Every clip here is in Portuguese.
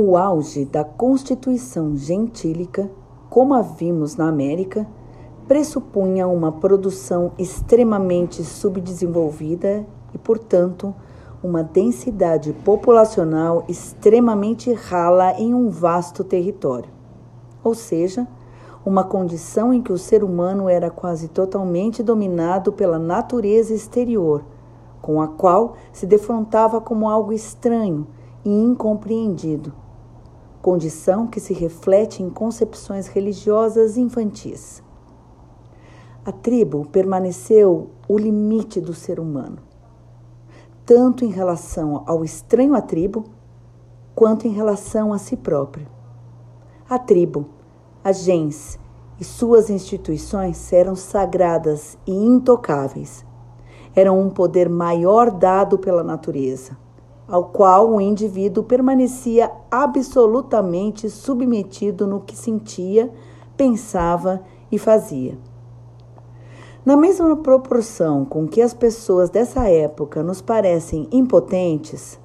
O auge da constituição gentílica, como a vimos na América, pressupunha uma produção extremamente subdesenvolvida e, portanto, uma densidade populacional extremamente rala em um vasto território. Ou seja, uma condição em que o ser humano era quase totalmente dominado pela natureza exterior, com a qual se defrontava como algo estranho e incompreendido condição que se reflete em concepções religiosas infantis. A tribo permaneceu o limite do ser humano, tanto em relação ao estranho à tribo, quanto em relação a si próprio. A tribo, a gens e suas instituições eram sagradas e intocáveis. Eram um poder maior dado pela natureza ao qual o indivíduo permanecia absolutamente submetido no que sentia, pensava e fazia. Na mesma proporção com que as pessoas dessa época nos parecem impotentes,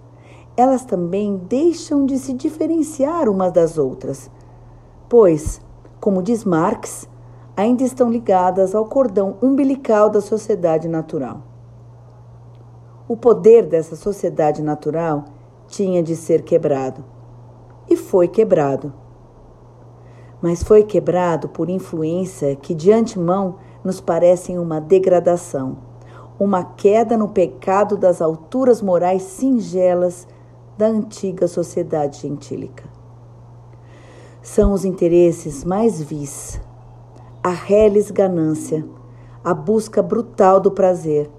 elas também deixam de se diferenciar umas das outras, pois, como diz Marx, ainda estão ligadas ao cordão umbilical da sociedade natural. O poder dessa sociedade natural tinha de ser quebrado. E foi quebrado. Mas foi quebrado por influência que de antemão nos parecem uma degradação, uma queda no pecado das alturas morais singelas da antiga sociedade gentílica. São os interesses mais vis, a reles ganância, a busca brutal do prazer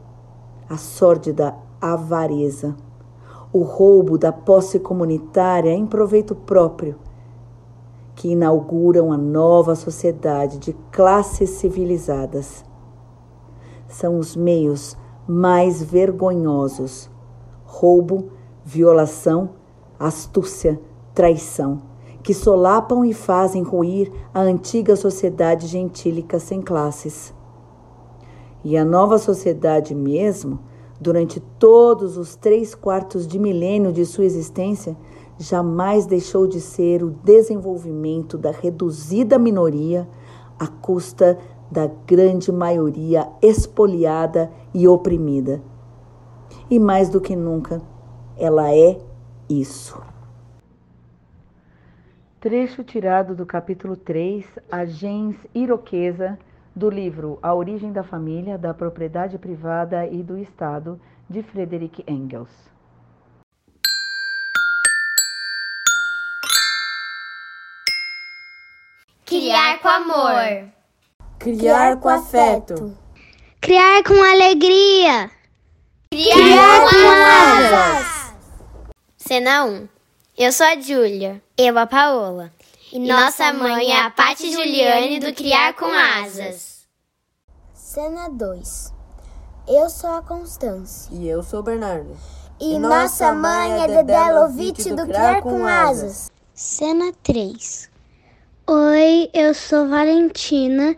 a sórdida avareza, o roubo da posse comunitária em proveito próprio, que inauguram a nova sociedade de classes civilizadas. São os meios mais vergonhosos: roubo, violação, astúcia, traição, que solapam e fazem ruir a antiga sociedade gentílica sem classes. E a nova sociedade mesmo, durante todos os três quartos de milênio de sua existência, jamais deixou de ser o desenvolvimento da reduzida minoria à custa da grande maioria espoliada e oprimida. E mais do que nunca, ela é isso. Trecho tirado do capítulo 3, A Gens Iroquesa do livro A Origem da Família, da Propriedade Privada e do Estado, de Frederick Engels. Criar com amor. Criar com afeto. Criar com alegria. Criar, Criar com asas. Cena 1. Eu sou a Júlia. Eu a Paola. E nossa mãe é a Pati Juliane do Criar com Asas. Cena 2. Eu sou a Constância. E eu sou o Bernardo. E, e nossa mãe é Dedé Lovitch do, do Criar com Asas. Cena 3. Oi, eu sou Valentina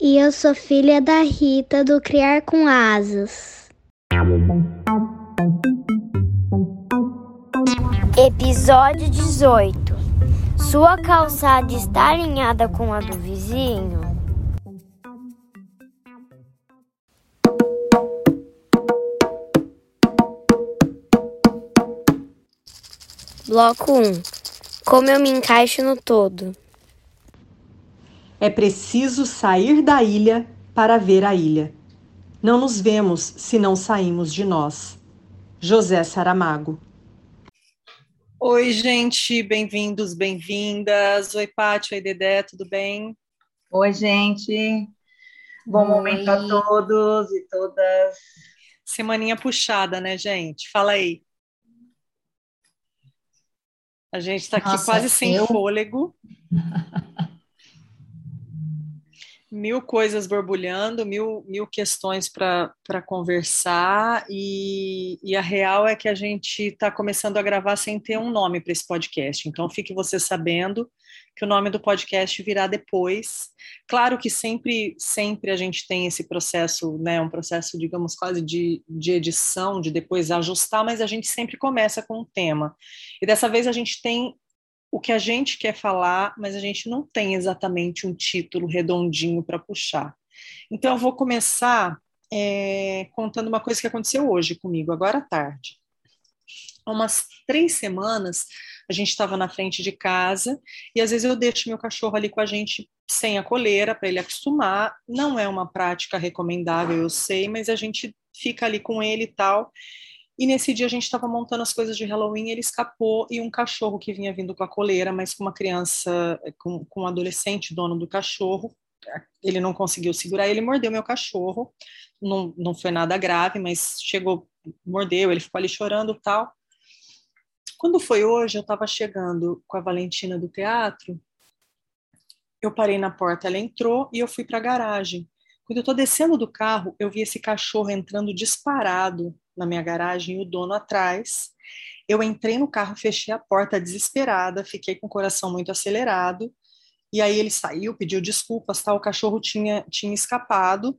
e eu sou filha da Rita do Criar com Asas. Episódio 18 sua calçada está alinhada com a do vizinho? Bloco 1. Como eu me encaixo no todo? É preciso sair da ilha para ver a ilha. Não nos vemos se não saímos de nós. José Saramago Oi, gente, bem-vindos, bem-vindas. Oi, Pátio, oi, Dedé, tudo bem? Oi, gente. Bom oi. momento a todos e todas. Semaninha puxada, né, gente? Fala aí. A gente está aqui Nossa, quase sem eu... fôlego. Mil coisas borbulhando, mil, mil questões para conversar, e, e, a real é que a gente está começando a gravar sem ter um nome para esse podcast. Então, fique você sabendo que o nome do podcast virá depois. Claro que sempre, sempre a gente tem esse processo, né, um processo, digamos, quase de, de edição, de depois ajustar, mas a gente sempre começa com um tema. E dessa vez a gente tem o que a gente quer falar, mas a gente não tem exatamente um título redondinho para puxar. Então, eu vou começar é, contando uma coisa que aconteceu hoje comigo, agora à tarde. Há umas três semanas, a gente estava na frente de casa e às vezes eu deixo meu cachorro ali com a gente sem a coleira para ele acostumar. Não é uma prática recomendável, eu sei, mas a gente fica ali com ele e tal. E nesse dia a gente estava montando as coisas de Halloween, ele escapou e um cachorro que vinha vindo com a coleira, mas com uma criança, com, com um adolescente, dono do cachorro, ele não conseguiu segurar, ele mordeu meu cachorro. Não, não foi nada grave, mas chegou, mordeu, ele ficou ali chorando tal. Quando foi hoje, eu estava chegando com a Valentina do teatro, eu parei na porta, ela entrou e eu fui para a garagem. Quando eu estou descendo do carro, eu vi esse cachorro entrando disparado na minha garagem e o dono atrás. Eu entrei no carro, fechei a porta desesperada, fiquei com o coração muito acelerado. E aí ele saiu, pediu desculpas, tal, o cachorro tinha, tinha escapado.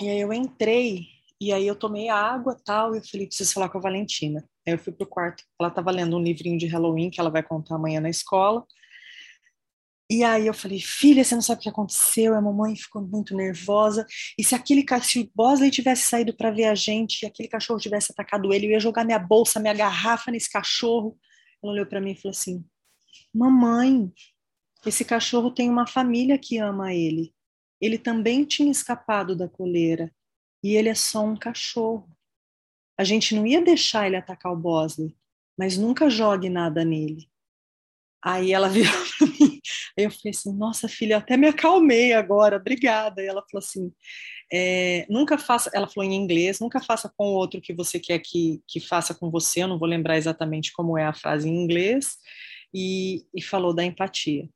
E aí eu entrei, e aí eu tomei água, tal, e eu falei, preciso falar com a Valentina. Aí eu fui pro quarto, ela estava lendo um livrinho de Halloween que ela vai contar amanhã na escola. E aí eu falei, filha, você não sabe o que aconteceu? A mamãe ficou muito nervosa. E se aquele se o Bosley tivesse saído para ver a gente, e aquele cachorro tivesse atacado ele, eu ia jogar minha bolsa, minha garrafa nesse cachorro. Ela olhou para mim e falou assim: "Mamãe, esse cachorro tem uma família que ama ele. Ele também tinha escapado da coleira e ele é só um cachorro. A gente não ia deixar ele atacar o Bosley, mas nunca jogue nada nele." Aí ela virou para mim, aí eu falei assim, nossa filha, até me acalmei agora, obrigada. E ela falou assim, é, nunca faça, ela falou em inglês, nunca faça com o outro que você quer que, que faça com você, eu não vou lembrar exatamente como é a frase em inglês, e, e falou da empatia.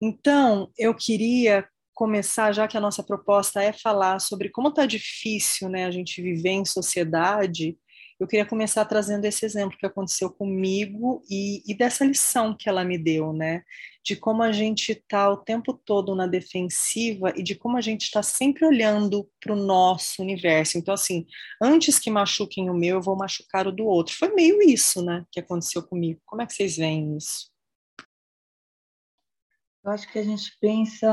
Então, eu queria começar, já que a nossa proposta é falar sobre como está difícil né, a gente viver em sociedade, eu queria começar trazendo esse exemplo que aconteceu comigo e, e dessa lição que ela me deu, né? De como a gente está o tempo todo na defensiva e de como a gente está sempre olhando para o nosso universo. Então, assim, antes que machuquem o meu, eu vou machucar o do outro. Foi meio isso, né, que aconteceu comigo. Como é que vocês veem isso? Eu acho que a gente pensa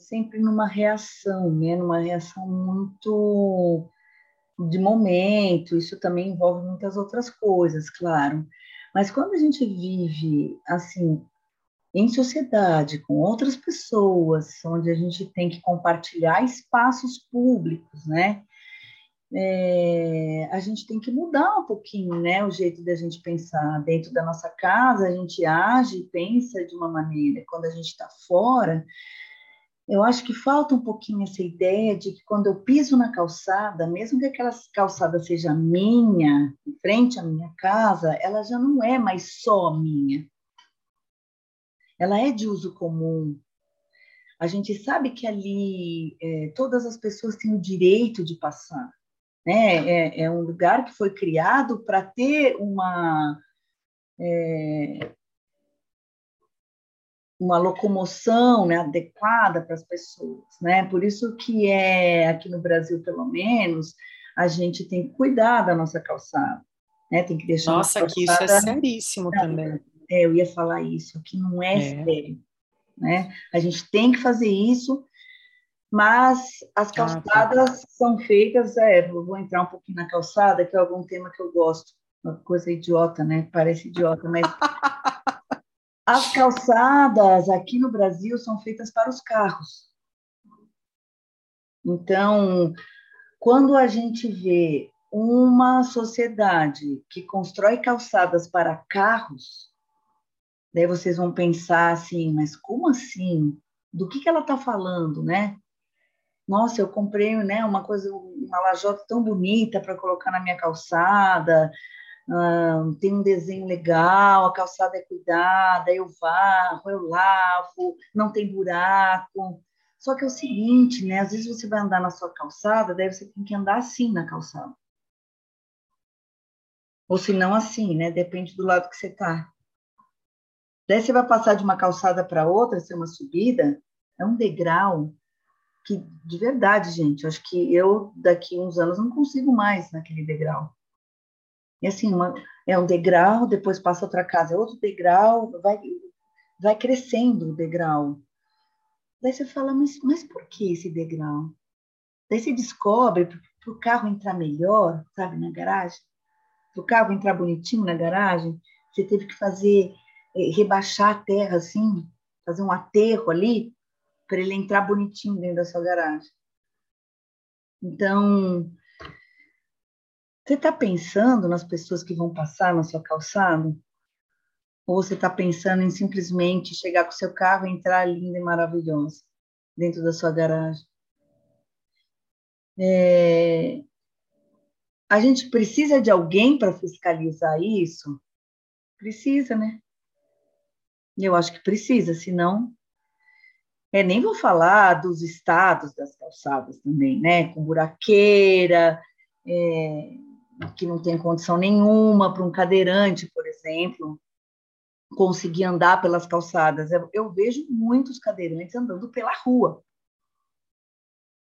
sempre numa reação, né? Numa reação muito de momento, isso também envolve muitas outras coisas, claro. Mas quando a gente vive assim em sociedade com outras pessoas, onde a gente tem que compartilhar espaços públicos, né? É, a gente tem que mudar um pouquinho, né, o jeito da gente pensar. Dentro da nossa casa, a gente age e pensa de uma maneira. Quando a gente está fora, eu acho que falta um pouquinho essa ideia de que quando eu piso na calçada, mesmo que aquela calçada seja minha, em frente à minha casa, ela já não é mais só minha. Ela é de uso comum. A gente sabe que ali é, todas as pessoas têm o direito de passar. Né? É, é um lugar que foi criado para ter uma. É, uma locomoção né, adequada para as pessoas, né? Por isso que é aqui no Brasil, pelo menos, a gente tem que cuidar da nossa calçada, né? Tem que deixar nossa, que isso é seríssimo também. É, eu ia falar isso, que não é, é, sério, né? A gente tem que fazer isso, mas as calçadas ah, tá. são feitas, é, vou entrar um pouquinho na calçada, que é algum tema que eu gosto, uma coisa idiota, né? Parece idiota, mas As calçadas aqui no Brasil são feitas para os carros. Então, quando a gente vê uma sociedade que constrói calçadas para carros, daí vocês vão pensar assim, mas como assim? Do que, que ela está falando, né? Nossa, eu comprei né, uma coisa, uma lajota tão bonita para colocar na minha calçada, tem um desenho legal, a calçada é cuidada, eu varro, eu lavo, não tem buraco. Só que é o seguinte, né? Às vezes você vai andar na sua calçada, daí você tem que andar assim na calçada. Ou se não assim, né? Depende do lado que você tá. Daí você vai passar de uma calçada para outra, ser uma subida, é um degrau que, de verdade, gente, acho que eu daqui uns anos não consigo mais naquele degrau. E assim, uma, é um degrau, depois passa outra casa, é outro degrau, vai, vai crescendo o degrau. Daí você fala, mas, mas por que esse degrau? Daí você descobre, para o carro entrar melhor, sabe, na garagem, para o carro entrar bonitinho na garagem, você teve que fazer, é, rebaixar a terra assim, fazer um aterro ali, para ele entrar bonitinho dentro da sua garagem. Então, você está pensando nas pessoas que vão passar na sua calçada? Ou você está pensando em simplesmente chegar com seu carro e entrar linda e maravilhosa dentro da sua garagem? É... A gente precisa de alguém para fiscalizar isso? Precisa, né? Eu acho que precisa, senão. É, nem vou falar dos estados das calçadas também, né? Com buraqueira, é, que não tem condição nenhuma para um cadeirante, por exemplo, conseguir andar pelas calçadas. Eu, vejo muitos cadeirantes andando pela rua,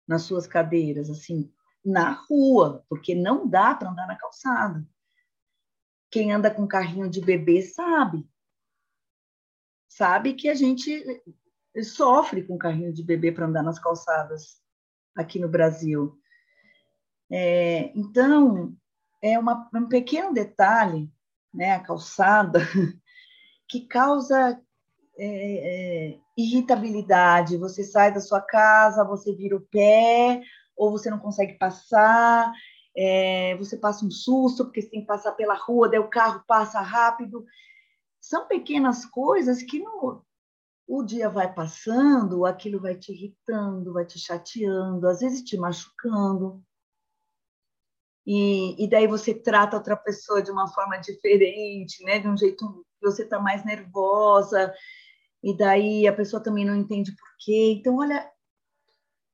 nas suas cadeiras, assim, na rua, porque não dá para andar na calçada. Quem anda com carrinho de bebê sabe. Sabe que a gente sofre com carrinho de bebê para andar nas calçadas aqui no Brasil. É, então, é uma, um pequeno detalhe, né, a calçada, que causa é, é, irritabilidade. Você sai da sua casa, você vira o pé, ou você não consegue passar, é, você passa um susto porque você tem que passar pela rua, daí o carro passa rápido. São pequenas coisas que no, o dia vai passando, aquilo vai te irritando, vai te chateando, às vezes te machucando e, e daí você trata outra pessoa de uma forma diferente, né? De um jeito que você está mais nervosa, e daí a pessoa também não entende por quê. Então, olha,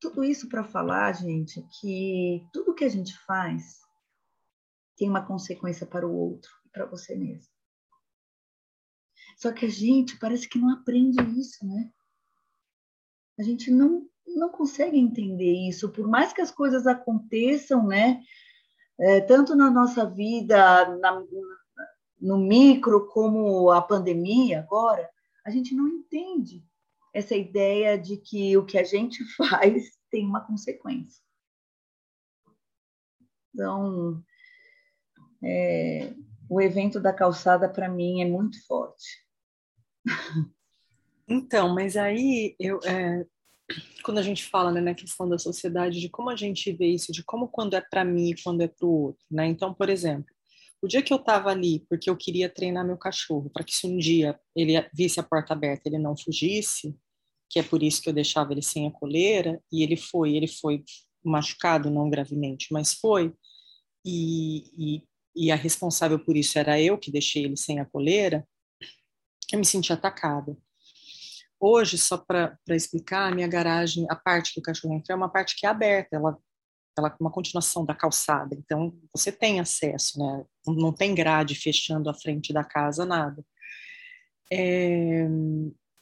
tudo isso para falar, gente, que tudo que a gente faz tem uma consequência para o outro e para você mesmo. Só que a gente parece que não aprende isso, né? A gente não, não consegue entender isso, por mais que as coisas aconteçam, né? É, tanto na nossa vida, na, no micro, como a pandemia agora, a gente não entende essa ideia de que o que a gente faz tem uma consequência. Então, é, o evento da calçada, para mim, é muito forte. Então, mas aí eu, é, quando a gente fala né, na questão da sociedade, de como a gente vê isso, de como quando é para mim e quando é para o outro, né? Então, por exemplo, o dia que eu estava ali porque eu queria treinar meu cachorro, para que se um dia ele visse a porta aberta, ele não fugisse, que é por isso que eu deixava ele sem a coleira, e ele foi, ele foi machucado, não gravemente, mas foi, e, e, e a responsável por isso era eu que deixei ele sem a coleira, eu me senti atacada. Hoje, só para explicar, a minha garagem, a parte que o cachorro entra é uma parte que é aberta, ela, ela é uma continuação da calçada, então você tem acesso, né? Não tem grade fechando a frente da casa, nada. É,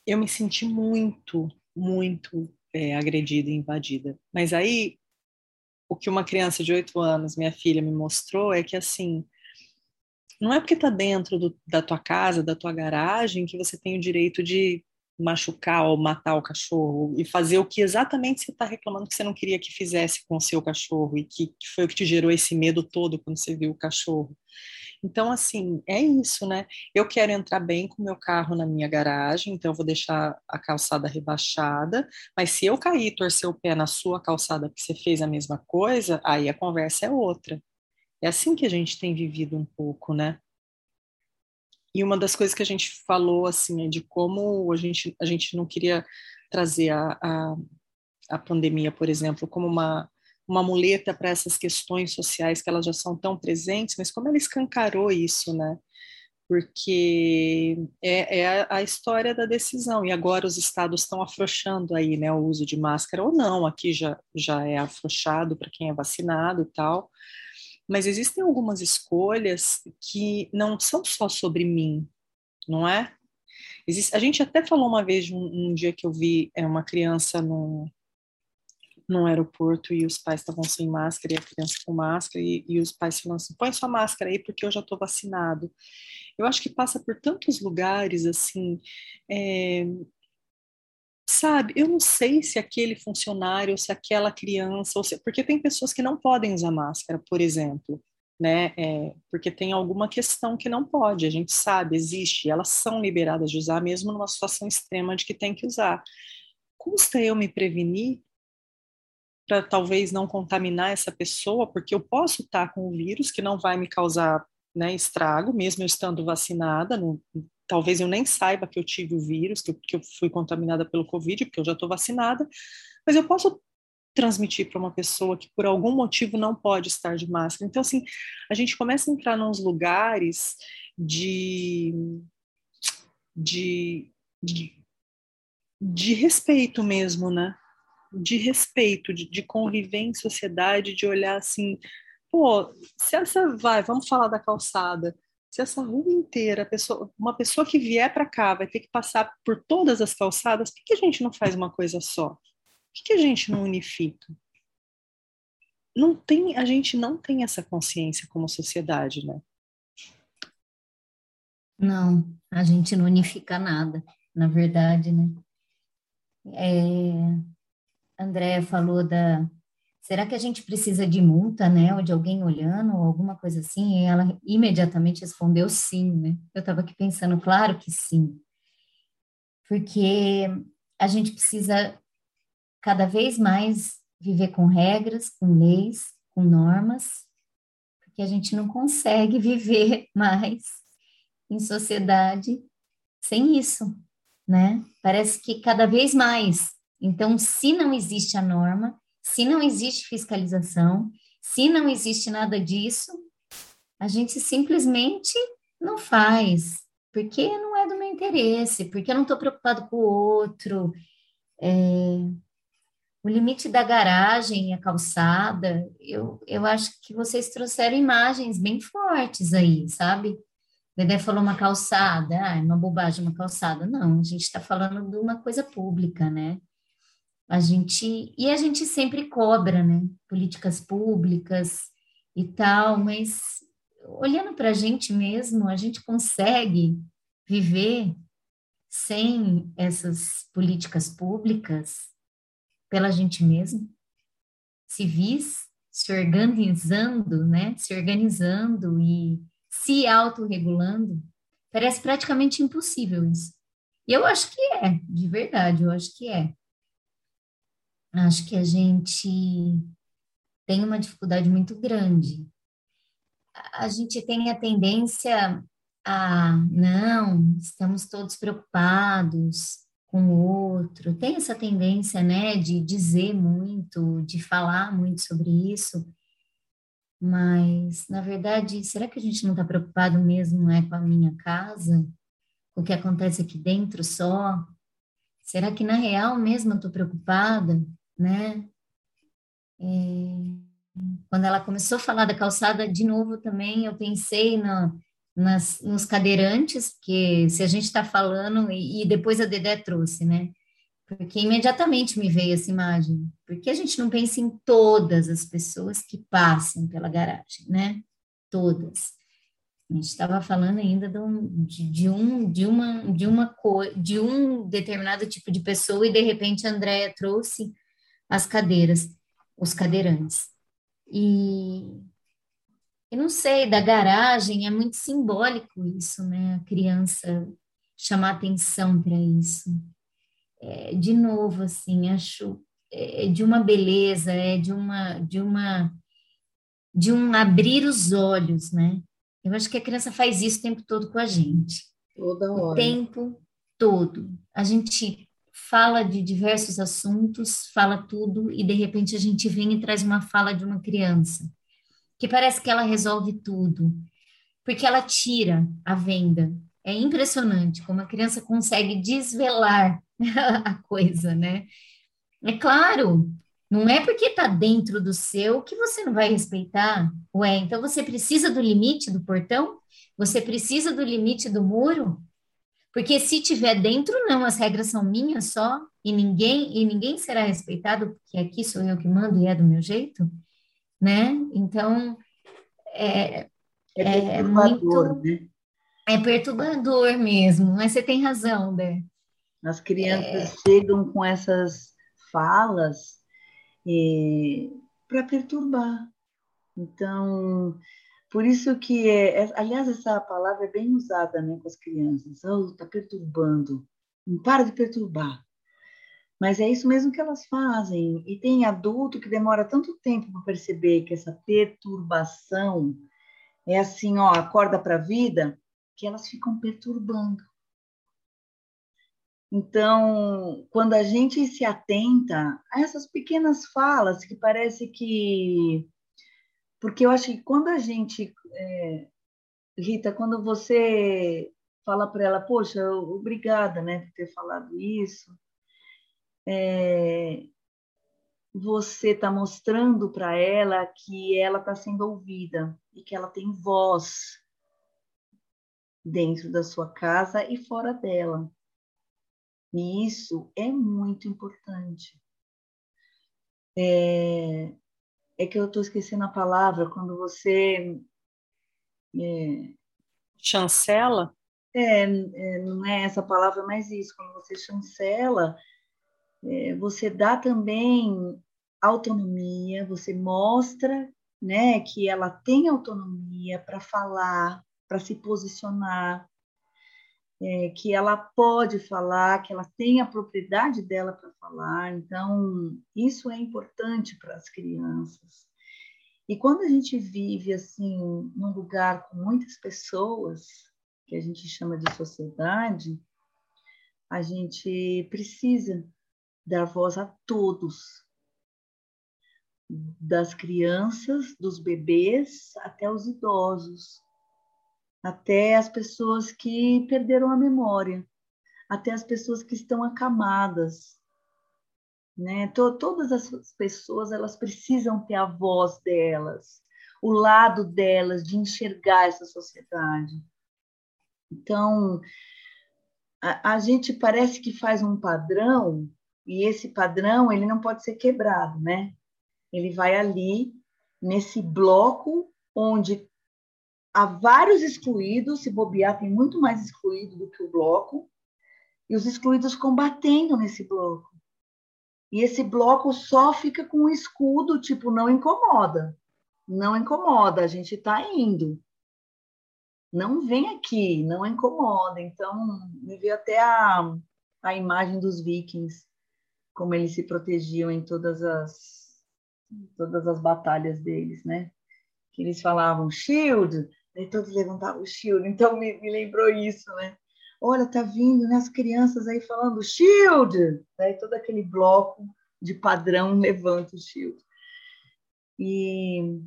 eu me senti muito, muito é, agredida e invadida. Mas aí, o que uma criança de oito anos, minha filha, me mostrou é que, assim, não é porque está dentro do, da tua casa, da tua garagem, que você tem o direito de machucar ou matar o cachorro e fazer o que exatamente você está reclamando que você não queria que fizesse com o seu cachorro e que, que, foi o que te gerou esse medo todo quando você viu o cachorro. Então, assim, é isso, né? Eu quero entrar bem com o meu carro na minha garagem, então eu vou deixar a calçada rebaixada, mas se eu cair e torcer o pé na sua calçada porque você fez a mesma coisa, aí a conversa é outra. É assim que a gente tem vivido um pouco, né? E uma das coisas que a gente falou, assim, é de como a gente, a gente não queria trazer a, a, a pandemia, por exemplo, como uma, uma muleta para essas questões sociais que elas já são tão presentes, mas como ela escancarou isso, né? Porque é, é a, a, história da decisão, e agora os estados estão afrouxando aí, né, o uso de máscara ou não, aqui já, já é afrouxado para quem é vacinado e tal, mas existem algumas escolhas que não são só sobre mim, não é? Existe, a gente até falou uma vez, um, um dia que eu vi é, uma criança no, no aeroporto e os pais estavam sem máscara e a criança com máscara e, e os pais falando assim, põe sua máscara aí porque eu já estou vacinado. Eu acho que passa por tantos lugares assim, é, sabe? Eu não sei se aquele funcionário, se aquela criança, se, porque tem pessoas que não podem usar máscara, por exemplo né? É, porque tem alguma questão que não pode, a gente sabe, existe, elas são liberadas de usar, mesmo numa situação extrema de que tem que usar. Custa eu me prevenir para talvez não contaminar essa pessoa, porque eu posso estar com o vírus que não vai me causar né, estrago, mesmo eu estando vacinada, não, talvez eu nem saiba que eu tive o vírus, que eu, que eu fui contaminada pelo Covid, porque eu já estou vacinada, mas eu posso transmitir para uma pessoa que por algum motivo não pode estar de máscara. Então, assim, a gente começa a entrar nos lugares de, de, de, de respeito mesmo, né? De respeito, de, de conviver em sociedade, de olhar assim, pô, se essa vai, vamos falar da calçada, se essa rua inteira, pessoa, uma pessoa que vier para cá vai ter que passar por todas as calçadas, por que a gente não faz uma coisa só? que, que a gente não unifica? Não tem, a gente não tem essa consciência como sociedade, né? Não, a gente não unifica nada, na verdade, né? É, André falou da. Será que a gente precisa de multa, né? Ou de alguém olhando, ou alguma coisa assim? E ela imediatamente respondeu sim, né? Eu estava aqui pensando, claro que sim. Porque a gente precisa cada vez mais viver com regras, com leis, com normas, porque a gente não consegue viver mais em sociedade sem isso, né? Parece que cada vez mais. Então, se não existe a norma, se não existe fiscalização, se não existe nada disso, a gente simplesmente não faz, porque não é do meu interesse, porque eu não estou preocupado com o outro. É, o limite da garagem, a calçada, eu, eu acho que vocês trouxeram imagens bem fortes aí, sabe? Dedé falou uma calçada, ah, é uma bobagem uma calçada. Não, a gente está falando de uma coisa pública, né? A gente, e a gente sempre cobra, né? Políticas públicas e tal, mas olhando para a gente mesmo, a gente consegue viver sem essas políticas públicas? pela gente mesmo, civis, se organizando, né? Se organizando e se autorregulando, parece praticamente impossível isso. E eu acho que é, de verdade, eu acho que é. Acho que a gente tem uma dificuldade muito grande. A gente tem a tendência a, não, estamos todos preocupados, com o outro, tem essa tendência, né, de dizer muito, de falar muito sobre isso, mas, na verdade, será que a gente não está preocupado mesmo né, com a minha casa? Com o que acontece aqui dentro só? Será que, na real mesmo, eu estou preocupada, né? É, quando ela começou a falar da calçada, de novo também, eu pensei no, nas, nos cadeirantes, porque se a gente está falando, e, e, depois a Dedé trouxe, né? Porque imediatamente me veio essa imagem. Porque a gente não pensa em todas as pessoas que passam pela garagem, né? Todas. A gente estava falando ainda de um, de, um, de, uma, de, uma de um determinado tipo de pessoa, e de repente a Andrea trouxe as cadeiras, os cadeirantes. E, eu não sei, da garagem é muito simbólico isso, né? A criança chamar atenção para isso. É, de novo, assim, acho é, é de uma beleza, é de uma, de uma, de um abrir os olhos, né? Eu acho que a criança faz isso o tempo todo com a gente. Toda hora. O tempo todo. A gente fala de diversos assuntos, fala tudo, e de repente a gente vem e traz uma fala de uma criança que parece que ela resolve tudo, porque ela tira a venda. É impressionante como a criança consegue desvelar a coisa, né? É claro, não é porque está dentro do seu que você não vai respeitar. Ué, então você precisa do limite do portão? Você precisa do limite do muro? Porque se tiver dentro, não, as regras são minhas só, e ninguém, e ninguém será respeitado, porque aqui sou eu que mando e é do meu jeito, né? Então, é, é, é muito... Né? É perturbador mesmo, mas você tem razão, Dé. As crianças é... chegam com essas falas para perturbar. Então, por isso que, é, é, aliás, essa palavra é bem usada né, com as crianças. Oh, tá perturbando. Não para de perturbar. Mas é isso mesmo que elas fazem. E tem adulto que demora tanto tempo para perceber que essa perturbação é assim, ó, acorda para a vida, que elas ficam perturbando. Então, quando a gente se atenta a essas pequenas falas que parece que. Porque eu acho que quando a gente. É... Rita, quando você fala para ela, poxa, obrigada né, por ter falado isso, é... você está mostrando para ela que ela está sendo ouvida e que ela tem voz dentro da sua casa e fora dela. E isso é muito importante. É, é que eu estou esquecendo a palavra quando você. É, chancela? É, é, não é essa palavra, mas isso. Quando você chancela, é, você dá também autonomia, você mostra né, que ela tem autonomia para falar, para se posicionar, é, que ela pode falar, que ela tem a propriedade dela para falar. Então, isso é importante para as crianças. E quando a gente vive assim num lugar com muitas pessoas, que a gente chama de sociedade, a gente precisa dar voz a todos, das crianças, dos bebês até os idosos até as pessoas que perderam a memória, até as pessoas que estão acamadas. Né? Todas as pessoas elas precisam ter a voz delas, o lado delas de enxergar essa sociedade. Então, a, a gente parece que faz um padrão e esse padrão ele não pode ser quebrado, né? Ele vai ali nesse bloco onde há vários excluídos, se bobear, tem muito mais excluído do que o bloco, e os excluídos combatendo nesse bloco. E esse bloco só fica com um escudo, tipo, não incomoda. Não incomoda, a gente está indo. Não vem aqui, não incomoda. Então, me veio até a, a imagem dos vikings, como eles se protegiam em todas as, todas as batalhas deles, né? Que eles falavam, shield, Daí todos levantavam o shield, então me, me lembrou isso, né? Olha, tá vindo, né? As crianças aí falando shield! Daí todo aquele bloco de padrão levanta o shield. E,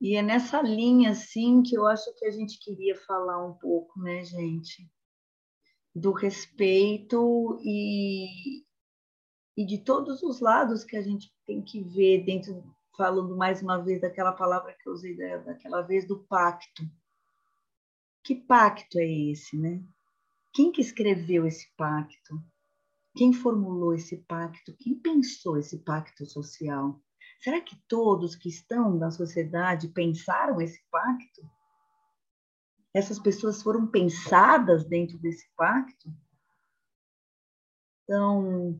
e é nessa linha, assim, que eu acho que a gente queria falar um pouco, né, gente? Do respeito e, e de todos os lados que a gente tem que ver dentro falando mais uma vez daquela palavra que eu usei daquela vez, do pacto. Que pacto é esse, né? Quem que escreveu esse pacto? Quem formulou esse pacto? Quem pensou esse pacto social? Será que todos que estão na sociedade pensaram esse pacto? Essas pessoas foram pensadas dentro desse pacto? Então,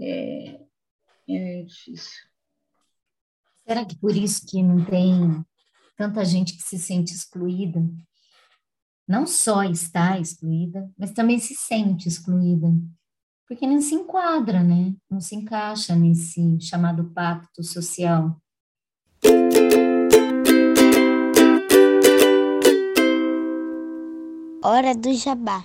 é, é difícil. Será que por isso que não tem tanta gente que se sente excluída? Não só está excluída, mas também se sente excluída. Porque não se enquadra, né? Não se encaixa nesse chamado pacto social. Hora do jabá.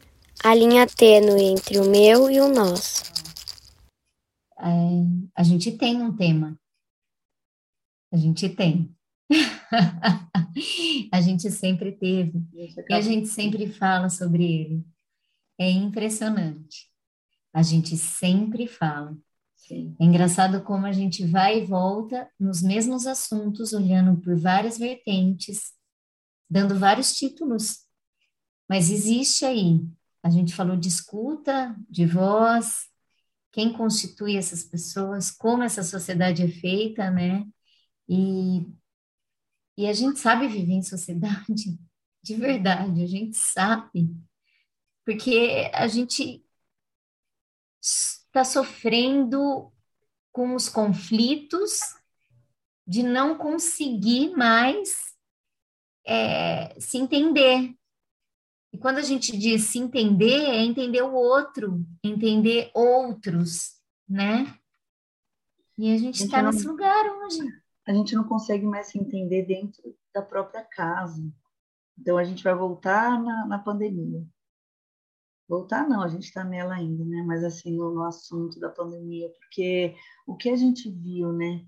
A linha tênue entre o meu e o nosso. É, a gente tem um tema. A gente tem. a gente sempre teve. E a gente sempre fala sobre ele. É impressionante. A gente sempre fala. Sim. É engraçado como a gente vai e volta nos mesmos assuntos, olhando por várias vertentes, dando vários títulos. Mas existe aí. A gente falou de escuta, de voz, quem constitui essas pessoas, como essa sociedade é feita, né? E, e a gente sabe viver em sociedade, de verdade, a gente sabe. Porque a gente está sofrendo com os conflitos de não conseguir mais é, se entender. E quando a gente diz se entender, é entender o outro, entender outros, né? E a gente está nesse lugar hoje. A gente não consegue mais se entender dentro da própria casa. Então a gente vai voltar na, na pandemia. Voltar não, a gente está nela ainda, né? Mas assim, no, no assunto da pandemia, porque o que a gente viu, né?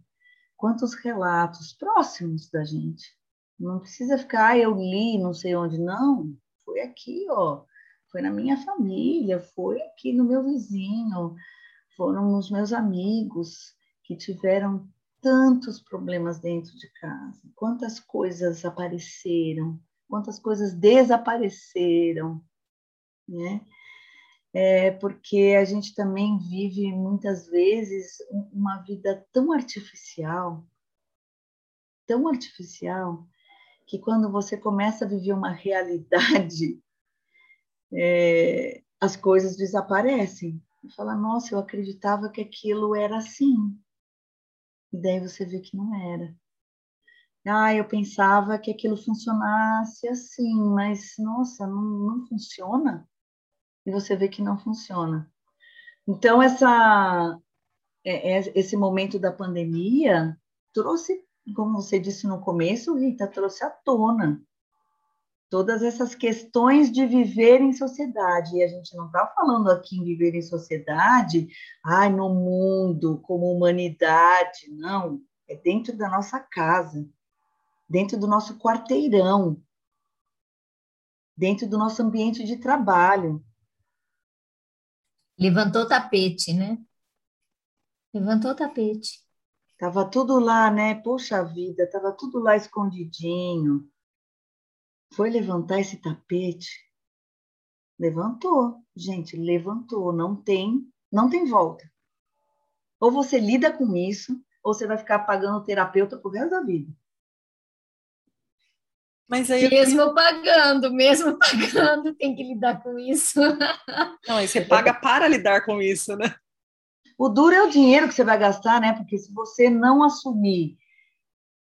Quantos relatos próximos da gente. Não precisa ficar, ah, eu li, não sei onde, não. Foi aqui, ó. Foi na minha família, foi aqui no meu vizinho, foram os meus amigos que tiveram tantos problemas dentro de casa. Quantas coisas apareceram, quantas coisas desapareceram, né? É porque a gente também vive muitas vezes uma vida tão artificial, tão artificial, que quando você começa a viver uma realidade, é, as coisas desaparecem. E fala, nossa, eu acreditava que aquilo era assim. E daí você vê que não era. Ah, eu pensava que aquilo funcionasse assim, mas nossa, não, não funciona e você vê que não funciona. Então, essa, é, é, esse momento da pandemia trouxe, como você disse no começo, Rita, trouxe à tona todas essas questões de viver em sociedade. E a gente não está falando aqui em viver em sociedade, ai, no mundo, como humanidade, não. É dentro da nossa casa, dentro do nosso quarteirão, dentro do nosso ambiente de trabalho. Levantou o tapete, né? Levantou o tapete. Tava tudo lá, né? Poxa vida, tava tudo lá escondidinho. Foi levantar esse tapete. Levantou, gente, levantou. Não tem, não tem volta. Ou você lida com isso, ou você vai ficar pagando terapeuta pro resto da vida. Mas aí mesmo eu... pagando, mesmo pagando, tem que lidar com isso. Não, aí você paga para lidar com isso, né? O duro é o dinheiro que você vai gastar, né? Porque se você não assumir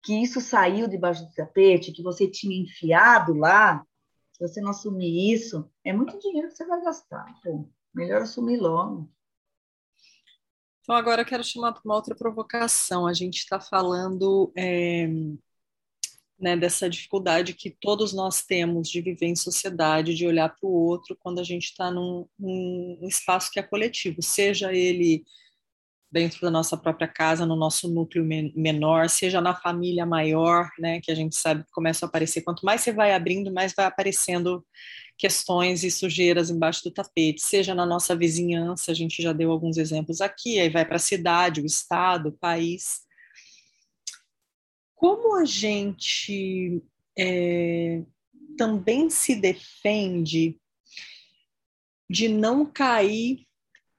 que isso saiu debaixo do tapete, que você tinha enfiado lá, se você não assumir isso, é muito dinheiro que você vai gastar. Pô. Melhor assumir logo. Então, agora eu quero chamar para uma outra provocação. A gente está falando é, né, dessa dificuldade que todos nós temos de viver em sociedade, de olhar para o outro quando a gente está num, num, espaço que é coletivo, seja ele dentro da nossa própria casa, no nosso núcleo menor, seja na família maior, né, que a gente sabe que começa a aparecer. Quanto mais você vai abrindo, mais vai aparecendo questões e sujeiras embaixo do tapete, seja na nossa vizinhança, a gente já deu alguns exemplos aqui, aí vai para a cidade, o estado, o país como a gente é, também se defende de não cair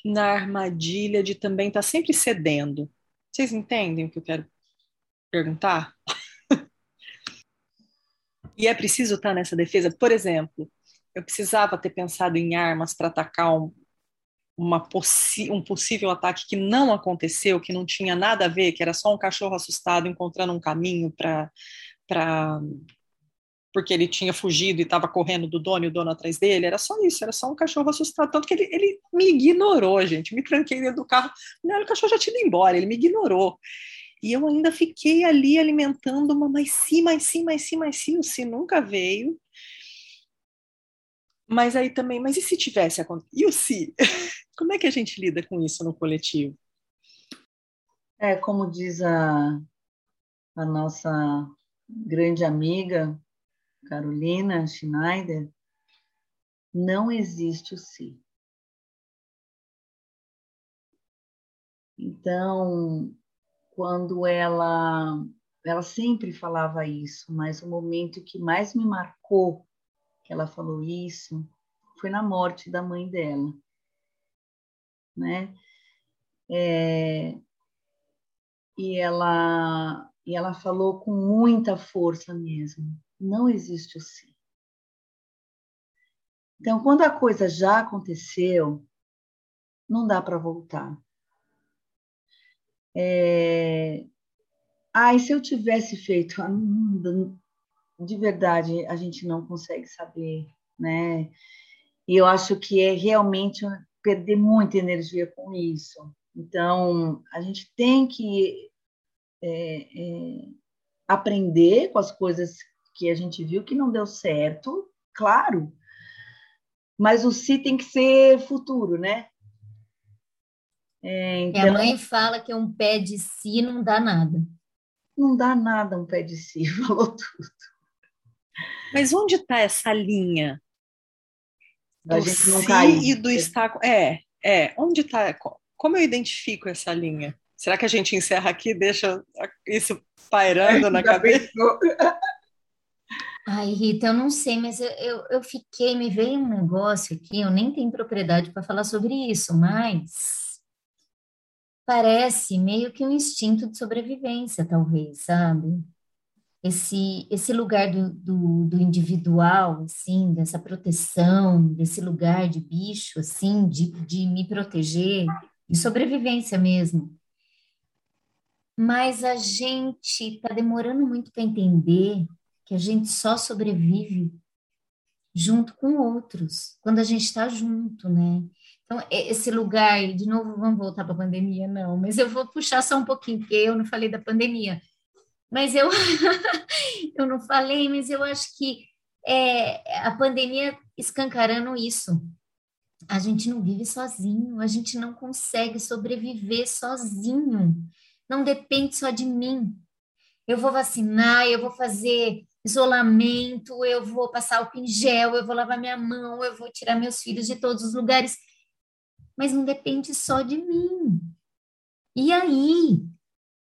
na armadilha de também estar tá sempre cedendo. Vocês entendem o que eu quero perguntar? e é preciso estar nessa defesa? Por exemplo, eu precisava ter pensado em armas para atacar um, um possível ataque que não aconteceu, que não tinha nada a ver, que era só um cachorro assustado encontrando um caminho para porque ele tinha fugido e estava correndo do dono e o dono atrás dele, era só isso, era só um cachorro assustado, tanto que ele, ele me ignorou, gente, me tranquei dentro do carro, não, o cachorro já tinha ido embora, ele me ignorou, e eu ainda fiquei ali alimentando uma, mas sim, mas sim, mas sim, mas sim, o sim nunca veio, Mas aí também, mas e se tivesse acontecido? E o se? Como é que a gente lida com isso no coletivo? É, como diz a, a nossa grande amiga Carolina Schneider, não existe o si. Então, quando ela ela sempre falava isso, mas o momento que mais me marcou que ela falou isso foi na morte da mãe dela, né? É, e ela e ela falou com muita força mesmo. Não existe o sim. Então, quando a coisa já aconteceu, não dá para voltar. É... Ah, e se eu tivesse feito? De verdade, a gente não consegue saber, né? E eu acho que é realmente perder muita energia com isso. Então, a gente tem que é, é, aprender com as coisas que a gente viu que não deu certo, claro, mas o si tem que ser futuro, né? É, então, Minha mãe fala que um pé de si não dá nada. Não dá nada um pé de si, falou tudo. Mas onde está essa linha? Do gente não si cair. e do estar. É, é. Onde está? Como eu identifico essa linha? Será que a gente encerra aqui, deixa isso pairando na cabeça? Ai, Rita, eu não sei, mas eu, eu, eu, fiquei, me veio um negócio aqui, eu nem tenho propriedade para falar sobre isso, mas parece meio que um instinto de sobrevivência, talvez, sabe? Esse, esse lugar do, do, do individual, assim, dessa proteção, desse lugar de bicho, assim, de, de me proteger, de sobrevivência mesmo. Mas a gente está demorando muito para entender que a gente só sobrevive junto com outros, quando a gente está junto, né? Então, esse lugar, de novo, vamos voltar para a pandemia, não, mas eu vou puxar só um pouquinho, porque eu não falei da pandemia. Mas eu, eu não falei, mas eu acho que é, a pandemia escancarando isso. A gente não vive sozinho, a gente não consegue sobreviver sozinho. Não depende só de mim. Eu vou vacinar, eu vou fazer isolamento, eu vou passar o em gel, eu vou lavar minha mão, eu vou tirar meus filhos de todos os lugares. Mas não depende só de mim. E aí?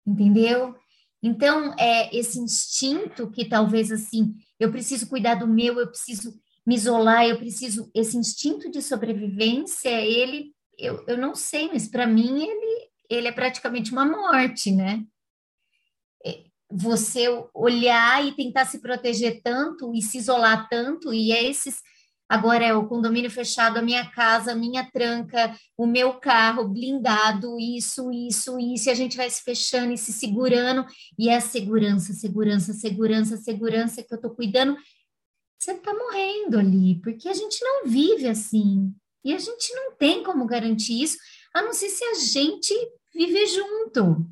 Entendeu? Então, é esse instinto que talvez assim, eu preciso cuidar do meu, eu preciso me isolar, eu preciso. Esse instinto de sobrevivência, ele, eu, eu não sei, mas para mim ele, ele é praticamente uma morte, né? você olhar e tentar se proteger tanto e se isolar tanto, e é esses. Agora é o condomínio fechado, a minha casa, a minha tranca, o meu carro blindado, isso, isso, isso, e a gente vai se fechando e se segurando, e é a segurança, segurança, segurança, segurança que eu tô cuidando. Você tá morrendo ali, porque a gente não vive assim. E a gente não tem como garantir isso, a não ser se a gente viver junto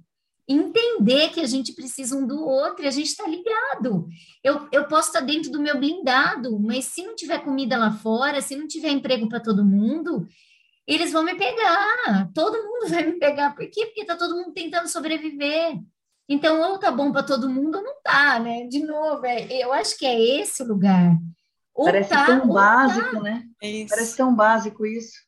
entender que a gente precisa um do outro e a gente está ligado. Eu, eu posso estar dentro do meu blindado, mas se não tiver comida lá fora, se não tiver emprego para todo mundo, eles vão me pegar. Todo mundo vai me pegar. Por quê? Porque está todo mundo tentando sobreviver. Então, ou tá bom para todo mundo ou não tá, né? De novo, é, eu acho que é esse o lugar. Ou Parece tá, tão básico, tá. né? Isso. Parece tão básico isso.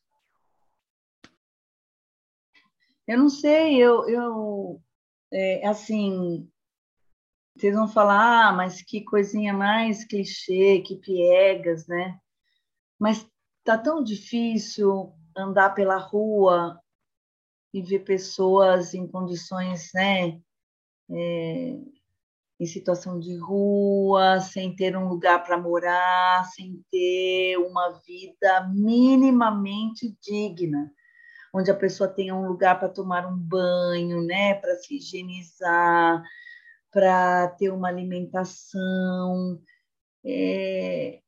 Eu não sei, eu, eu é, assim, vocês vão falar, ah, mas que coisinha mais clichê, que piegas, né? Mas tá tão difícil andar pela rua e ver pessoas em condições, né? É, em situação de rua, sem ter um lugar para morar, sem ter uma vida minimamente digna onde a pessoa tenha um lugar para tomar um banho, né, para se higienizar, para ter uma alimentação. É...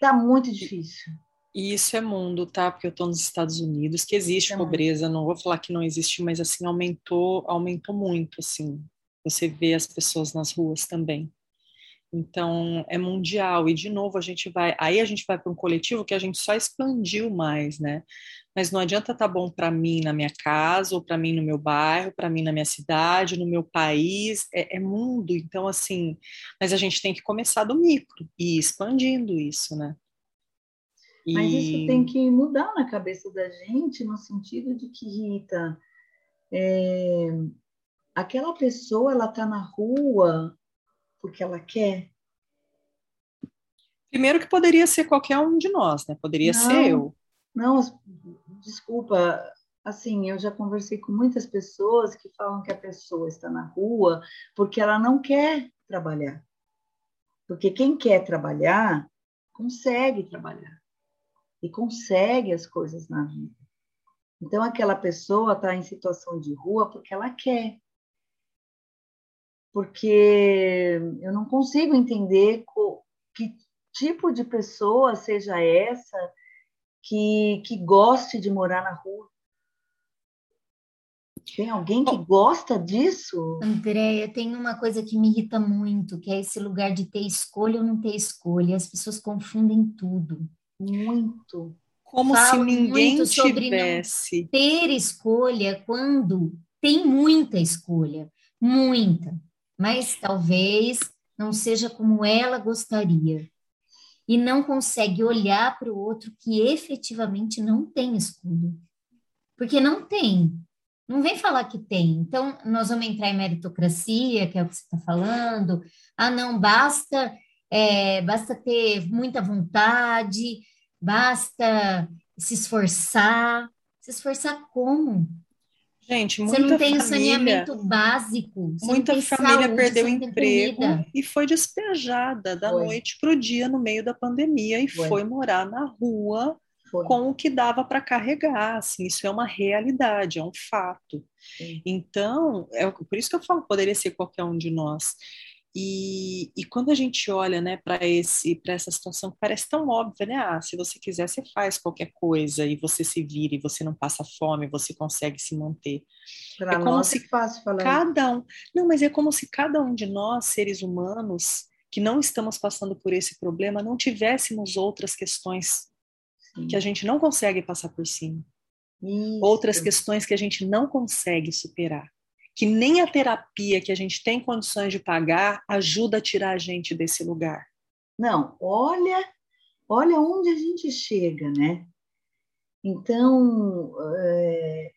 Tá muito difícil. E isso é mundo, tá? Porque eu estou nos Estados Unidos, que existe é pobreza, não vou falar que não existe, mas assim aumentou, aumentou muito, assim. Você vê as pessoas nas ruas também. Então é mundial e de novo a gente vai, aí a gente vai para um coletivo que a gente só expandiu mais, né? Mas não adianta estar tá bom para mim na minha casa ou para mim no meu bairro, para mim na minha cidade, no meu país, é, é, mundo. Então assim, mas a gente tem que começar do micro e ir expandindo isso, né? E... Mas isso tem que mudar na cabeça da gente no sentido de que Rita, é, aquela pessoa ela está na rua porque ela quer? Primeiro que poderia ser qualquer um de nós, né? Poderia não, ser eu. Não, desculpa, assim, eu já conversei com muitas pessoas que falam que a pessoa está na rua porque ela não quer trabalhar. Porque quem quer trabalhar, consegue trabalhar. E consegue as coisas na vida. Então, aquela pessoa está em situação de rua porque ela quer porque eu não consigo entender que tipo de pessoa seja essa que, que goste de morar na rua. Tem alguém que gosta disso? Andréia, tem uma coisa que me irrita muito, que é esse lugar de ter escolha ou não ter escolha. As pessoas confundem tudo. Muito. Como se ninguém tivesse. ter escolha quando tem muita escolha. Muita mas talvez não seja como ela gostaria. E não consegue olhar para o outro que efetivamente não tem escudo. Porque não tem. Não vem falar que tem. Então, nós vamos entrar em meritocracia, que é o que você está falando. Ah, não, basta, é, basta ter muita vontade, basta se esforçar. Se esforçar como? Gente, muita você não tem família, saneamento básico. muita família saúde, perdeu emprego e foi despejada da foi. noite para o dia no meio da pandemia e foi, foi morar na rua foi. com o que dava para carregar. Assim, isso é uma realidade, é um fato. Sim. Então, é por isso que eu falo, poderia ser qualquer um de nós. E, e quando a gente olha né, para essa situação que parece tão óbvia, né? Ah, se você quiser, você faz qualquer coisa e você se vira e você não passa fome, você consegue se manter. Para é como se é fácil falar. Cada um. Não, mas é como se cada um de nós, seres humanos, que não estamos passando por esse problema, não tivéssemos outras questões Sim. que a gente não consegue passar por cima. Isso. Outras questões que a gente não consegue superar que nem a terapia que a gente tem condições de pagar ajuda a tirar a gente desse lugar. Não, olha, olha onde a gente chega, né? Então, é,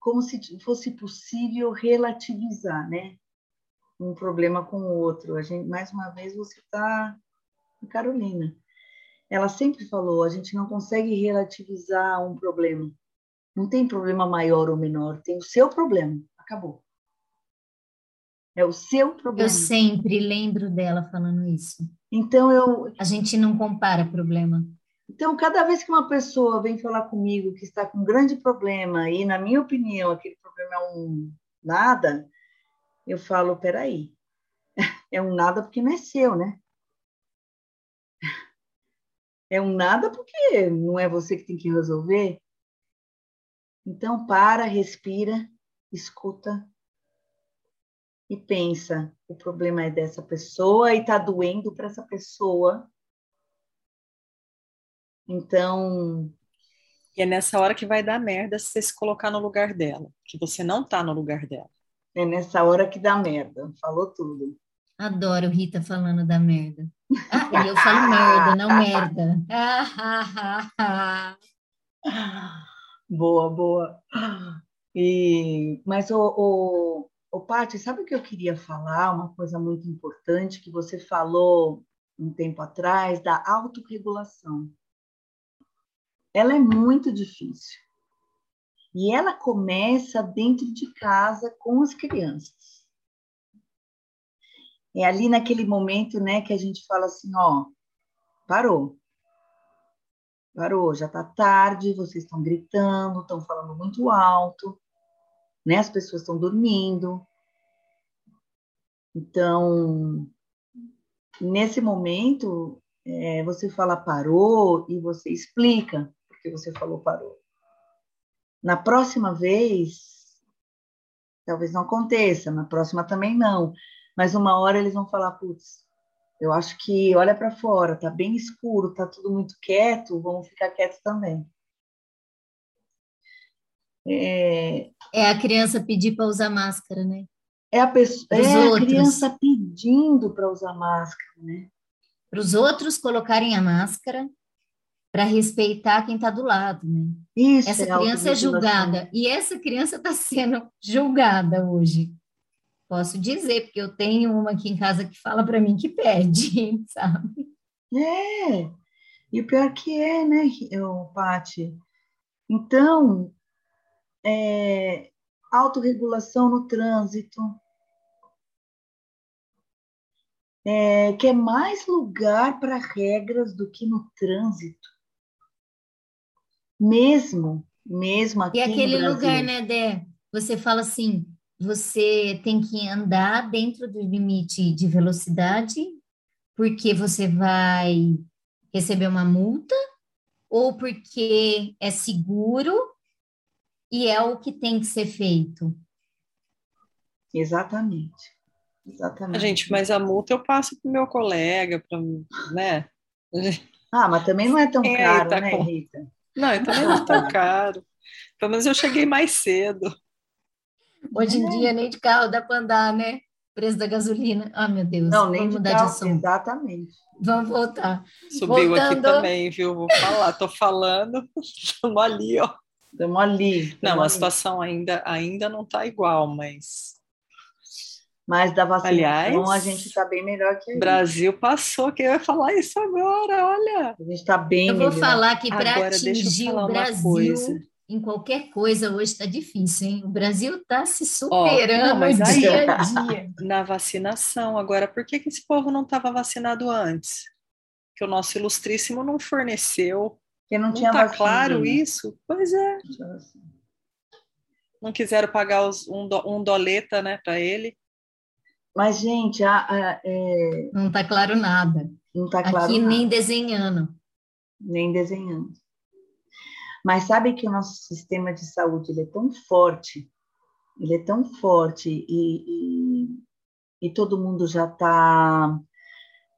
como se fosse possível relativizar, né? Um problema com o outro. A gente, mais uma vez, você está, Carolina. Ela sempre falou: a gente não consegue relativizar um problema. Não tem problema maior ou menor, tem o seu problema. Acabou. É o seu problema. Eu sempre lembro dela falando isso. Então eu. A gente não compara problema. Então, cada vez que uma pessoa vem falar comigo que está com um grande problema, e na minha opinião aquele problema é um nada, eu falo: peraí, é um nada porque não é seu, né? É um nada porque não é você que tem que resolver. Então, para, respira, escuta e pensa, o problema é dessa pessoa e está doendo para essa pessoa. Então. E é nessa hora que vai dar merda se você se colocar no lugar dela, que você não está no lugar dela. É nessa hora que dá merda. Falou tudo. Adoro Rita falando da merda. Ah, eu falo merda, não merda. boa, boa. E, mas o, o, Ô, Paty, sabe o que eu queria falar? Uma coisa muito importante que você falou um tempo atrás, da autorregulação. Ela é muito difícil. E ela começa dentro de casa com as crianças. É ali naquele momento, né, que a gente fala assim, ó, parou. Parou, já tá tarde, vocês estão gritando, estão falando muito alto né? As pessoas estão dormindo. Então, nesse momento, é, você fala parou e você explica porque você falou parou. Na próxima vez, talvez não aconteça, na próxima também não, mas uma hora eles vão falar, putz, Eu acho que olha para fora, tá bem escuro, tá tudo muito quieto, vamos ficar quietos também. É, é a criança pedir para usar máscara, né? É a, pessoa, é a criança pedindo para usar máscara, né? Para os outros colocarem a máscara para respeitar quem está do lado, né? Isso, essa é criança é julgada e essa criança está sendo julgada hoje. Posso dizer, porque eu tenho uma aqui em casa que fala para mim que pede, sabe? É, e o pior que é, né, Paty? Então, é, autorregulação no trânsito, é, quer mais lugar para regras do que no trânsito. Mesmo, mesmo aqui E aquele lugar, né, Dé? Você fala assim, você tem que andar dentro do limite de velocidade, porque você vai receber uma multa, ou porque é seguro e é o que tem que ser feito. Exatamente. Exatamente. Gente, mas a multa eu passo para o meu colega, para, né? Ah, mas também não é tão caro, tá né, com... Rita? Não, então não é tão caro. Pelo menos eu cheguei mais cedo. Hoje em é. dia nem de carro dá para andar, né? Preço da gasolina. Ah, meu Deus. Não, nem Vamos de mudar carro, de assunto. Exatamente. Vamos voltar. Subiu Voltando... aqui também, viu? Vou falar. Tô falando. Estamos ali, ó. Estamos ali. Não, a situação ainda, ainda não está igual, mas. Mas da vacinação Aliás, a gente está bem melhor que. O Brasil passou, quem vai falar isso agora? Olha. A gente está bem Eu vou melhor. falar que para atingir o Brasil em qualquer coisa hoje está difícil, hein? O Brasil está se superando oh, não, dia a dia. Na vacinação. Agora, por que, que esse povo não estava vacinado antes? Que o nosso ilustríssimo não forneceu porque não, não tinha tá claro isso? Pois é. Não quiseram pagar os, um, do, um doleta, né, para ele. Mas, gente, a, a, é... não está claro nada. Não está claro Aqui nada. nem desenhando. Nem desenhando. Mas sabe que o nosso sistema de saúde ele é tão forte, ele é tão forte e, e, e todo mundo já está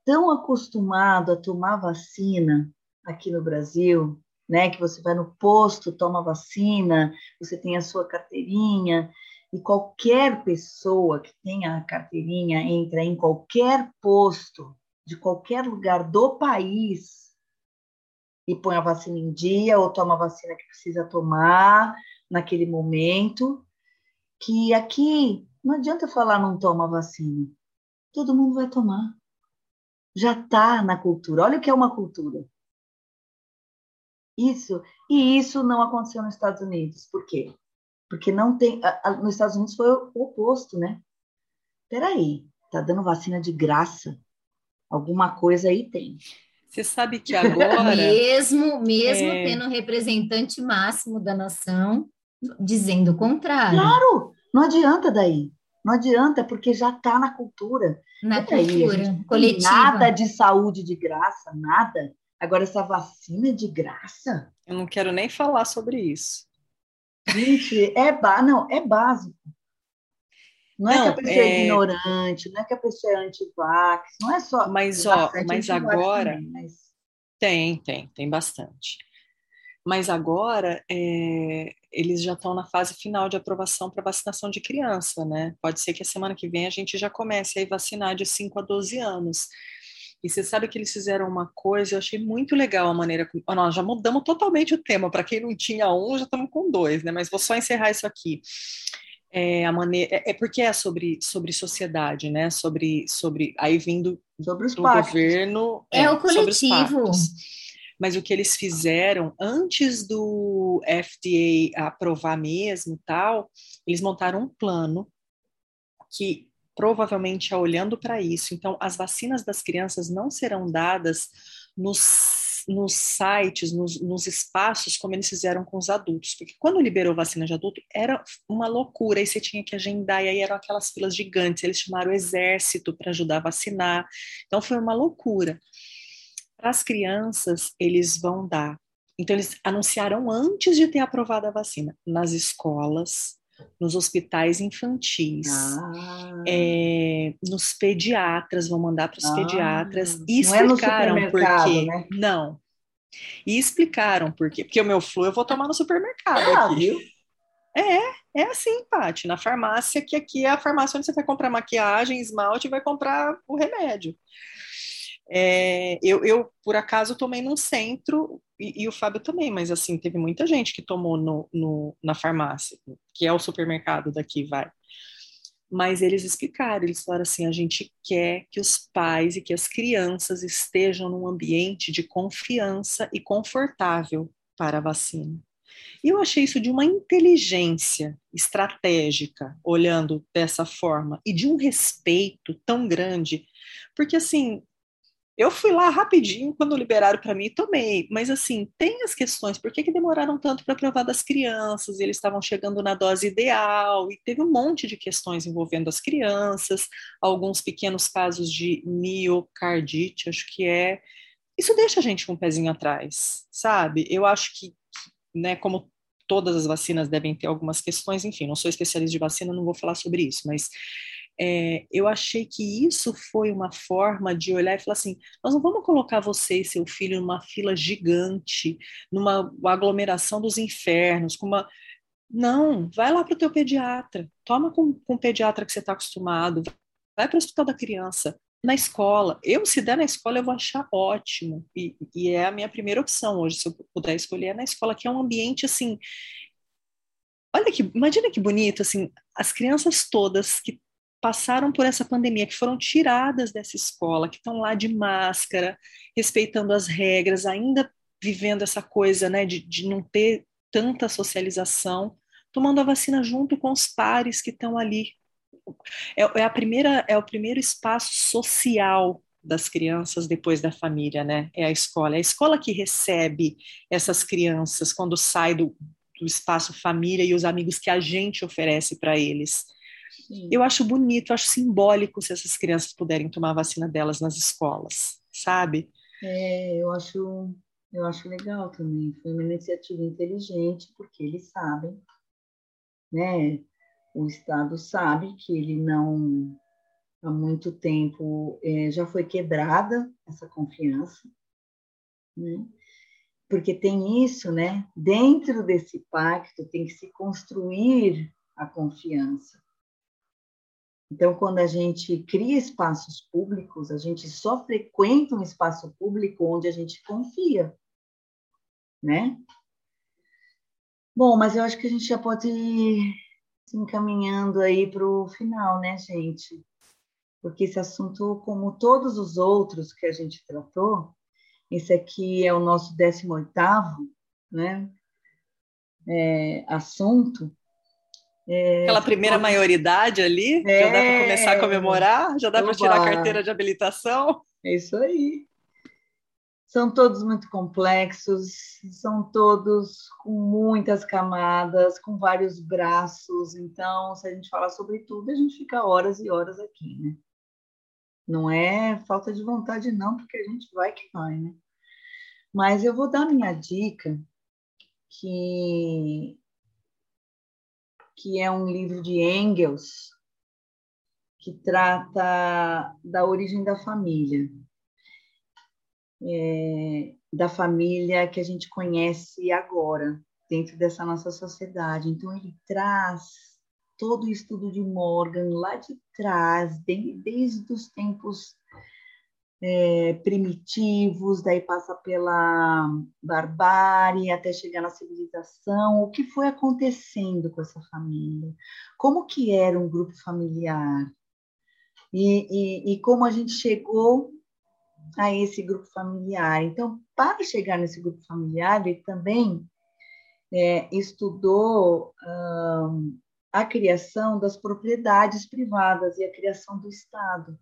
tão acostumado a tomar vacina aqui no Brasil, né, que você vai no posto, toma vacina, você tem a sua carteirinha, e qualquer pessoa que tenha a carteirinha entra em qualquer posto de qualquer lugar do país e põe a vacina em dia ou toma a vacina que precisa tomar naquele momento, que aqui não adianta falar não toma vacina. Todo mundo vai tomar. Já está na cultura. Olha o que é uma cultura. Isso, e isso não aconteceu nos Estados Unidos. Por quê? Porque não tem. A, a, nos Estados Unidos foi o, o oposto, né? Peraí, tá dando vacina de graça? Alguma coisa aí tem. Você sabe que agora. mesmo mesmo é... tendo um representante máximo da nação dizendo o contrário. Claro, não adianta daí. Não adianta, porque já está na cultura. Na cultura coletiva. Nada de saúde de graça, nada. Agora, essa vacina é de graça? Eu não quero nem falar sobre isso. Gente, é, não, é básico. Não, não, é que a pessoa é, é ignorante, não é que a pessoa é anti-vax, não é só. Mas, ó, mas agora. Também, mas... Tem, tem, tem bastante. Mas agora é, eles já estão na fase final de aprovação para vacinação de criança, né? Pode ser que a semana que vem a gente já comece a vacinar de 5 a 12 anos. E você sabe que eles fizeram uma coisa, eu achei muito legal a maneira como. Oh, nós já mudamos totalmente o tema. Para quem não tinha um, já estamos com dois, né? Mas vou só encerrar isso aqui. É, a maneira, é, é porque é sobre, sobre sociedade, né? Sobre, sobre aí vindo sobre os do pactos. governo. É, é o coletivo. Mas o que eles fizeram antes do FDA aprovar mesmo tal, eles montaram um plano que provavelmente é olhando para isso. Então, as vacinas das crianças não serão dadas nos, nos sites, nos, nos, espaços, como eles fizeram com os adultos. Porque quando liberou vacina de adulto, era uma loucura, e você tinha que agendar, e aí eram aquelas filas gigantes. Eles chamaram o exército para ajudar a vacinar. Então, foi uma loucura. Para as crianças, eles vão dar. Então, eles anunciaram antes de ter aprovado a vacina, nas escolas, nos hospitais infantis, ah. é, nos pediatras, vão mandar para os ah. pediatras e explicaram é por quê. Né? Não. E explicaram por quê. Porque o meu flu eu vou tomar no supermercado ah, aqui. Viu? É, é assim, Paty, na farmácia, que aqui é a farmácia onde você vai comprar maquiagem, esmalte e vai comprar o remédio. É, eu, eu, por acaso, tomei num centro, e, e, o Fábio também, mas assim, teve muita gente que tomou no, no, na farmácia, que é o supermercado daqui, vai. Mas eles explicaram, eles falaram assim: a gente quer que os pais e que as crianças estejam num ambiente de confiança e confortável para a vacina. E eu achei isso de uma inteligência estratégica, olhando dessa forma, e de um respeito tão grande, porque assim, eu fui lá rapidinho quando liberaram para mim e tomei, mas assim, tem as questões, por que, que demoraram tanto para provar das crianças? Eles estavam chegando na dose ideal e teve um monte de questões envolvendo as crianças, alguns pequenos casos de miocardite, acho que é. Isso deixa a gente com um pezinho atrás, sabe? Eu acho que, né, como todas as vacinas devem ter algumas questões, enfim, não sou especialista de vacina, não vou falar sobre isso, mas é, eu achei que isso foi uma forma de olhar e falar assim: nós não vamos colocar você e seu filho numa fila gigante, numa aglomeração dos infernos, com uma. Não, vai lá para o teu pediatra, toma com, com o pediatra que você está acostumado, vai para o hospital da criança, na escola. Eu, se der na escola, eu vou achar ótimo. E, e, é a minha primeira opção hoje, se eu puder escolher, é na escola, que é um ambiente assim. Olha que, imagina que bonito, assim, as crianças todas que passaram por essa pandemia, que foram tiradas dessa escola, que estão lá de máscara, respeitando as regras, ainda vivendo essa coisa né, de, de não ter tanta socialização, tomando a vacina junto com os pares que estão ali. É, é, a primeira, é o primeiro espaço social das crianças depois da família, né? É a escola. É a escola que recebe essas crianças quando sai do, do espaço família e os amigos que a gente oferece para eles. Sim. Eu acho bonito, acho simbólico se essas crianças puderem tomar a vacina delas nas escolas, sabe? É, eu acho, eu acho legal também. Foi uma iniciativa inteligente, porque eles sabem, né? O Estado sabe que ele não, há muito tempo, é, já foi quebrada essa confiança, né? Porque tem isso, né? Dentro desse pacto tem que se construir a confiança. Então, quando a gente cria espaços públicos, a gente só frequenta um espaço público onde a gente confia, né? Bom, mas eu acho que a gente já pode ir se encaminhando aí para o final, né, gente? Porque esse assunto, como todos os outros que a gente tratou, esse aqui é o nosso 18º, né, é, assunto, é, Aquela primeira pode... maioridade ali, é, já dá para começar a comemorar, já dá para tirar a carteira de habilitação. É isso aí. São todos muito complexos, são todos com muitas camadas, com vários braços. Então, se a gente falar sobre tudo, a gente fica horas e horas aqui, né? Não é falta de vontade, não, porque a gente vai que vai, né? Mas eu vou dar minha dica, que que é um livro de Engels, que trata da origem da família. É, da família que a gente conhece agora, dentro dessa nossa sociedade. Então, ele traz todo o estudo de Morgan lá de trás, desde, os tempos é, primitivos, daí passa pela barbárie até chegar na civilização, o que foi acontecendo com essa família, como que era um grupo familiar e, e, e como a gente chegou a esse grupo familiar. Então, para chegar nesse grupo familiar, ele também é, estudou hum, a criação das propriedades privadas e a criação do Estado.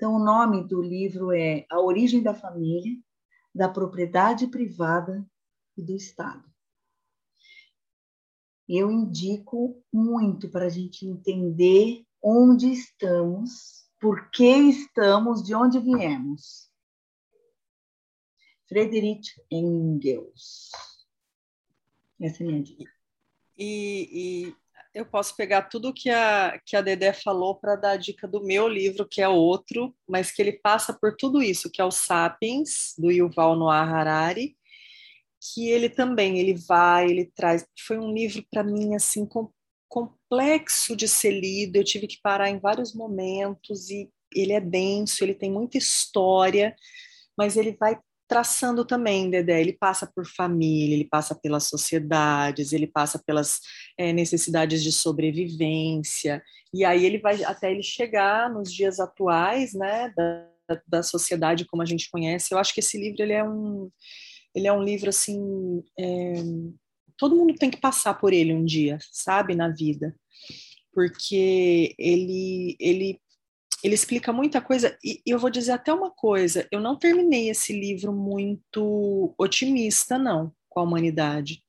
Então, o nome do livro é A Origem da Família, da Propriedade Privada e do Estado. Eu indico muito para a gente entender onde estamos, por que estamos, de onde viemos. Friedrich Engels. Essa é a minha dica. e, e eu posso pegar tudo que a, que a Dedé falou para dar a dica do meu livro, que é outro, mas que ele passa por tudo isso, que é o Sapiens, do Yuval Noah Harari, que ele também, ele vai, ele traz. Foi um livro para mim, assim, com, complexo de ser lido, eu tive que parar em vários momentos, e ele é denso, ele tem muita história, mas ele vai traçando também, Dedé. Ele passa por família, ele passa pelas sociedades, ele passa pelas é, necessidades de sobrevivência, e aí ele vai até ele chegar nos dias atuais, né, da, da sociedade como a gente conhece. Eu acho que esse livro ele é um, ele é um livro assim, é, todo mundo tem que passar por ele um dia, sabe, na vida, porque ele ele ele explica muita coisa, e eu vou dizer até uma coisa: eu não terminei esse livro muito otimista, não, com a humanidade.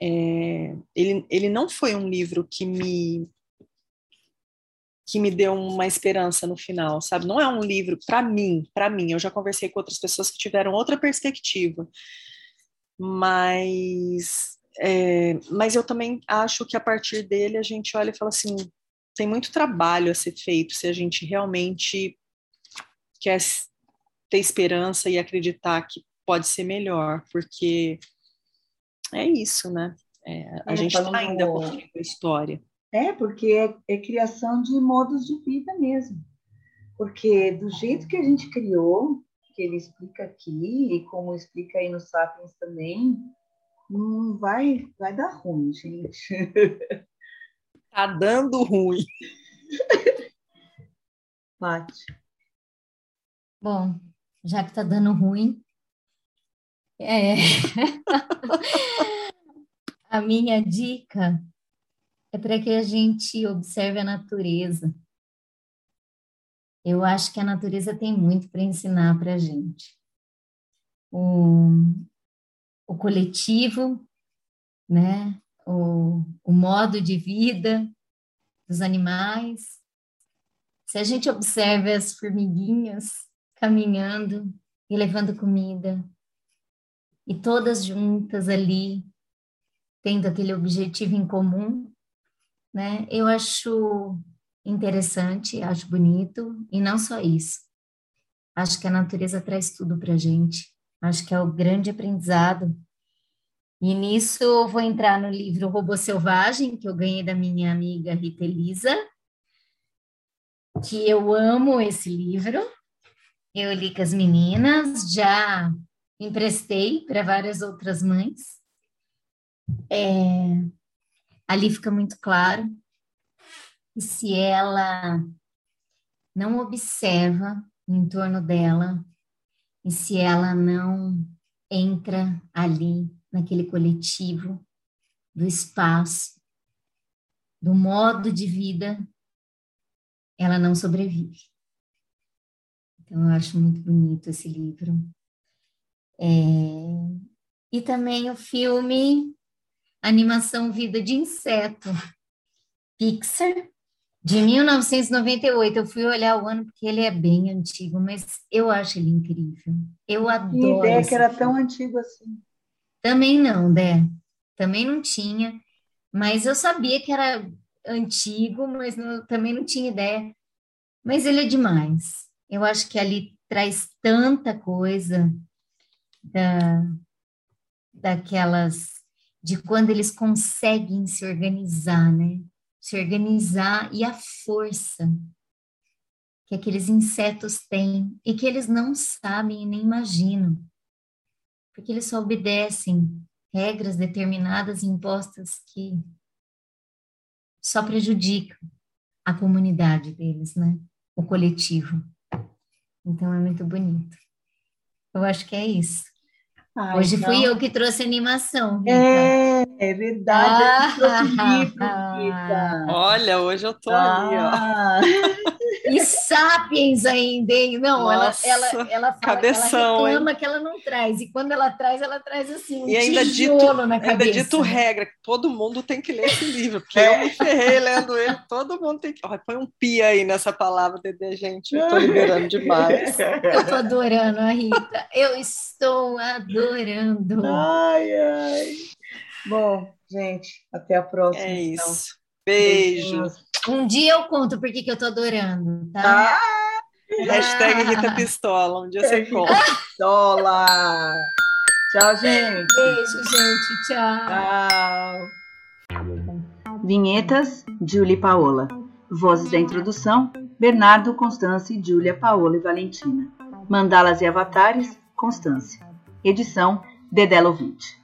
É, ele, ele não foi um livro que me que me deu uma esperança no final, sabe? Não é um livro para mim, para mim. Eu já conversei com outras pessoas que tiveram outra perspectiva, mas é, mas eu também acho que a partir dele a gente olha e fala assim, tem muito trabalho a ser feito se a gente realmente quer ter esperança e acreditar que pode ser melhor, porque é isso, né? É, a é, gente está ainda construindo a história. É, porque é, é, criação de modos de vida mesmo. Porque do jeito que a gente criou, que ele explica aqui, e como explica aí no Sapiens também, não vai, vai dar ruim, gente. Tá dando ruim. Mate. Bom, já que tá dando ruim, é... a minha dica é para que a gente observe a natureza. Eu acho que a natureza tem muito para ensinar para a gente. O, o coletivo, né? O, o modo de vida dos animais. Se a gente observa as formiguinhas caminhando e levando comida, e todas juntas ali, tendo aquele objetivo em comum, né? Eu acho interessante, acho bonito, e não só isso. Acho que a natureza traz tudo para gente. Acho que é o grande aprendizado e nisso eu vou entrar no livro Robô Selvagem, que eu ganhei da minha amiga Rita Elisa, que eu amo esse livro. Eu li com as meninas, já emprestei para várias outras mães. É, ali fica muito claro que se ela não observa em torno dela e se ela não entra ali naquele coletivo, do espaço, do modo de vida, ela não sobrevive. Então, eu acho muito bonito esse livro. É... E também o filme Animação Vida de Inseto, Pixar, de 1998. Eu fui olhar o ano porque ele é bem antigo, mas eu acho ele incrível. Eu adoro. Que ideia que era filme. tão antigo assim. Também não, Dé. Também não tinha. Mas eu sabia que era antigo, mas não, também não tinha ideia. Mas ele é demais. Eu acho que ali traz tanta coisa da, daquelas de quando eles conseguem se organizar, né? Se organizar e a força que aqueles insetos têm e que eles não sabem e nem imaginam porque eles só obedecem regras determinadas impostas que só prejudicam a comunidade deles, né? O coletivo. Então é muito bonito. Eu acho que é isso. Ai, Hoje fui eu que trouxe animação. Rita. É, é verdade. Ah, livro, Olha, hoje eu tô ah. ali, ó. E Sapiens ainda, hein? Não, Nossa, ela, ela, ela fala cabeção, ela reclama hein? que ela não traz. E quando ela traz, ela traz assim, um e ainda dito, na cabeça. Ainda dito regra, que todo mundo tem que ler esse livro, porque é. eu me ferrei lendo ele, todo mundo tem que... Oh, põe um pia aí nessa palavra, Dedê, gente, eu tô liberando demais. Eu tô adorando a Rita, eu estou adorando. Ai, ai. Bom, Gente, até a próxima. É então. Beijo. Um dia eu conto porque que eu tô adorando, tá? Ah, hashtag Rita Pistola. Um dia você conta. Pistola. Tchau, gente. Beijo, gente. Tchau. Tchau. Vinhetas, Julie e Paola. Vozes da introdução, Bernardo, Constância, Júlia, Paola e Valentina. Mandalas e avatares, Constância. Edição, Dedelo 20.